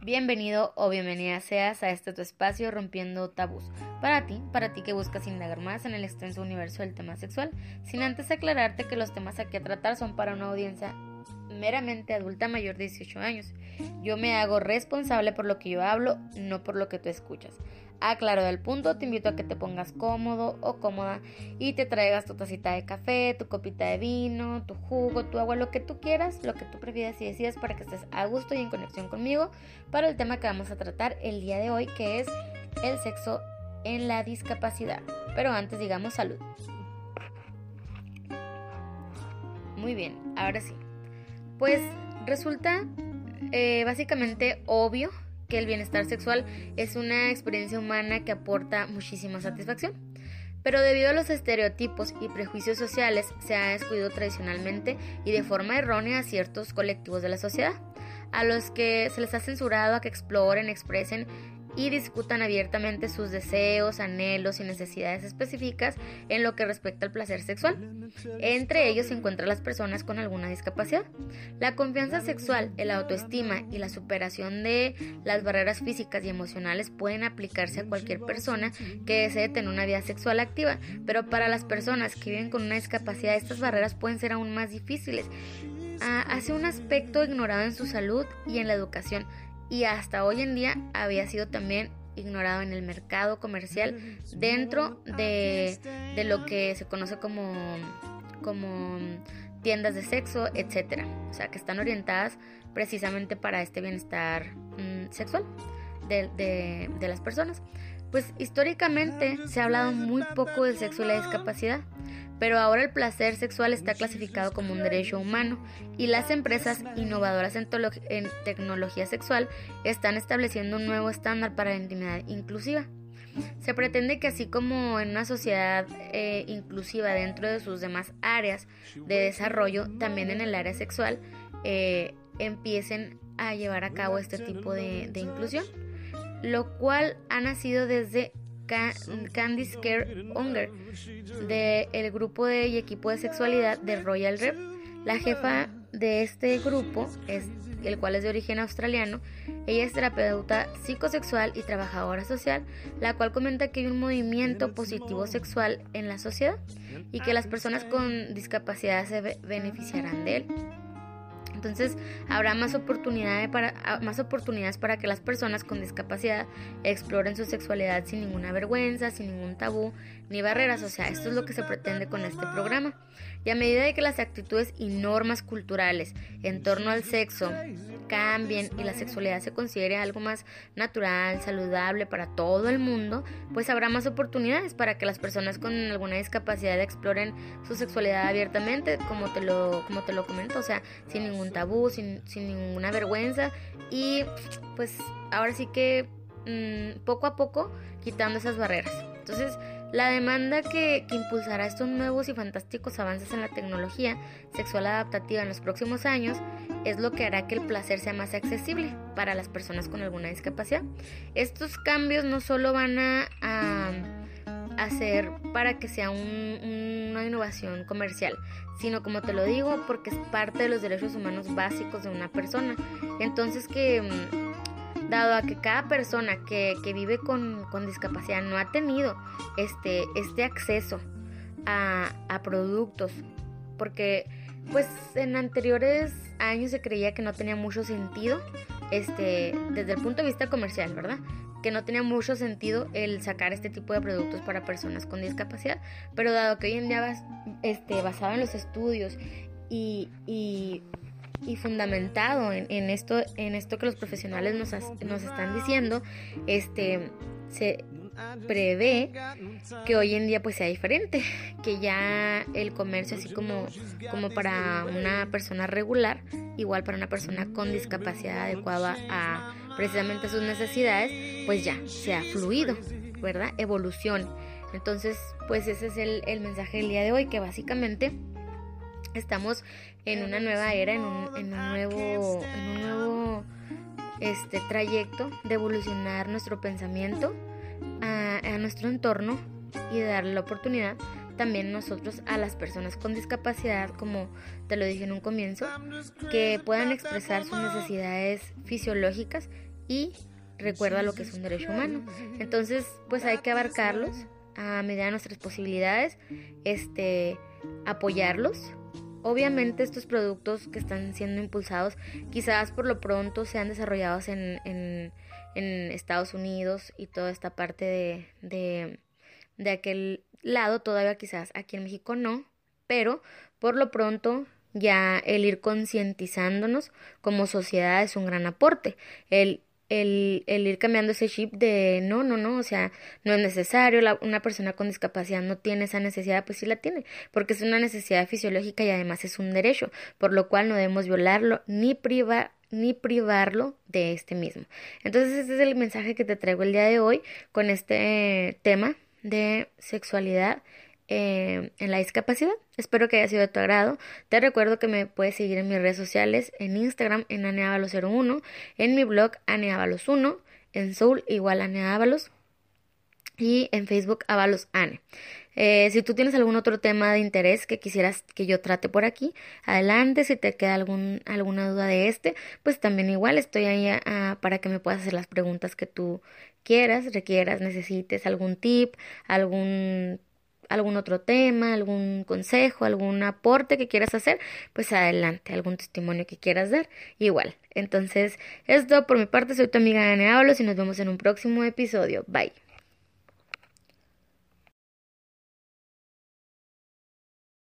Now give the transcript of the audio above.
Bienvenido o bienvenida seas a este tu espacio rompiendo tabús. Para ti, para ti que buscas indagar más en el extenso universo del tema sexual, sin antes aclararte que los temas aquí a tratar son para una audiencia meramente adulta mayor de 18 años. Yo me hago responsable por lo que yo hablo, no por lo que tú escuchas. Aclaro del punto, te invito a que te pongas cómodo o cómoda y te traigas tu tacita de café, tu copita de vino, tu jugo, tu agua, lo que tú quieras, lo que tú prefieras y decidas para que estés a gusto y en conexión conmigo para el tema que vamos a tratar el día de hoy, que es el sexo en la discapacidad. Pero antes digamos salud. Muy bien, ahora sí. Pues resulta eh, básicamente obvio que el bienestar sexual es una experiencia humana que aporta muchísima satisfacción. Pero debido a los estereotipos y prejuicios sociales se ha excluido tradicionalmente y de forma errónea a ciertos colectivos de la sociedad, a los que se les ha censurado a que exploren, expresen y discutan abiertamente sus deseos, anhelos y necesidades específicas en lo que respecta al placer sexual. Entre ellos se encuentran las personas con alguna discapacidad. La confianza sexual, el autoestima y la superación de las barreras físicas y emocionales pueden aplicarse a cualquier persona que desee tener una vida sexual activa, pero para las personas que viven con una discapacidad estas barreras pueden ser aún más difíciles. Ah, hace un aspecto ignorado en su salud y en la educación y hasta hoy en día había sido también ignorado en el mercado comercial dentro de, lo que se conoce como, como tiendas de sexo, etcétera. O sea, que están orientadas precisamente para este bienestar mm, sexual de, de las personas. Pues históricamente se ha hablado muy poco del sexo y la discapacidad, pero ahora el placer sexual está clasificado como un derecho humano y las empresas innovadoras en, tecnología sexual están estableciendo un nuevo estándar para la intimidad inclusiva. Se pretende que así como en una sociedad eh, inclusiva dentro de sus demás áreas de desarrollo, también en el área sexual, eh, empiecen a llevar a cabo este tipo de inclusión, lo cual ha nacido desde Candice Care Unger del grupo de, y equipo de sexualidad de Royal Rep. La jefa de este grupo, es, el cual es de origen australiano, ella es terapeuta psicosexual y trabajadora social, la cual comenta que hay un movimiento positivo sexual en la sociedad y que las personas con discapacidad se beneficiarán de él. Entonces habrá más oportunidades para, ah, más oportunidades para que las personas con discapacidad exploren su sexualidad sin ninguna vergüenza, sin ningún tabú ni barreras. O sea, esto es lo que se pretende con este programa. Y a medida de que las actitudes y normas culturales en torno al sexo cambien y la sexualidad se considere algo más natural, saludable para todo el mundo, pues habrá más oportunidades para que las personas con alguna discapacidad exploren su sexualidad abiertamente, como te lo, como te lo comento, o sea, sin ningún tabú, sin, sin ninguna vergüenza y pues ahora sí que mm, poco a poco quitando esas barreras. Entonces, la demanda que, impulsará estos nuevos y fantásticos avances en la tecnología sexual adaptativa en los próximos años es lo que hará que el placer sea más accesible para las personas con alguna discapacidad. Estos cambios no solo van a, hacer para que sea una innovación comercial, sino como te lo digo, porque es parte de los derechos humanos básicos de una persona. Entonces que mm, dado a que cada persona que, vive con, discapacidad no ha tenido este, este acceso a, productos, porque pues en anteriores años se creía que no tenía mucho sentido, este, desde el punto de vista comercial, ¿verdad? Que no tenía mucho sentido el sacar este tipo de productos para personas con discapacidad, pero dado que hoy en día este, basado en los estudios y, y y fundamentado en, esto, en esto que los profesionales nos, nos están diciendo, este, se prevé que hoy en día pues sea diferente, que ya el comercio así como, como para una persona regular, igual para una persona con discapacidad adecuada a precisamente sus necesidades, pues ya sea fluido, ¿verdad? Evolución. Entonces, pues ese es el, el mensaje del día de hoy, que básicamente estamos en una nueva era, en un, en un nuevo, en un nuevo este, trayecto de evolucionar nuestro pensamiento a, a nuestro entorno y de darle la oportunidad también nosotros a las personas con discapacidad, como te lo dije en un comienzo, que puedan expresar sus necesidades fisiológicas y recuerda lo que es un derecho humano. Entonces, pues hay que abarcarlos a medida de nuestras posibilidades, este, apoyarlos. Obviamente estos productos que están siendo impulsados quizás por lo pronto sean desarrollados en, en, Estados Unidos y toda esta parte de, de, de aquel lado, todavía quizás aquí en México no, pero por lo pronto ya el ir concientizándonos como sociedad es un gran aporte. El el, el, ir cambiando ese chip de no, no, no, o sea, no es necesario, una persona con discapacidad no tiene esa necesidad, pues sí la tiene, porque es una necesidad fisiológica y además es un derecho, por lo cual no debemos violarlo ni privar ni privarlo de este mismo. Entonces ese es el mensaje que te traigo el día de hoy con este tema de sexualidad eh, en la discapacidad. Espero que haya sido de tu agrado. Te recuerdo que me puedes seguir en mis redes sociales, en Instagram en aneavalos01, en mi blog aneavalos1, en Soul igual aneavalos y en Facebook Avalos Ane. Eh, si tú tienes algún otro tema de interés que quisieras que yo trate por aquí, adelante. Si te queda algún, alguna duda de este, pues también igual estoy ahí para que me puedas hacer las preguntas que tú quieras, requieras, necesites algún tip, algún algún otro tema, algún consejo, algún aporte que quieras hacer, pues adelante, algún testimonio que quieras dar, igual. Entonces, esto por mi parte, soy tu amiga Ana Ábalos y nos vemos en un próximo episodio. Bye.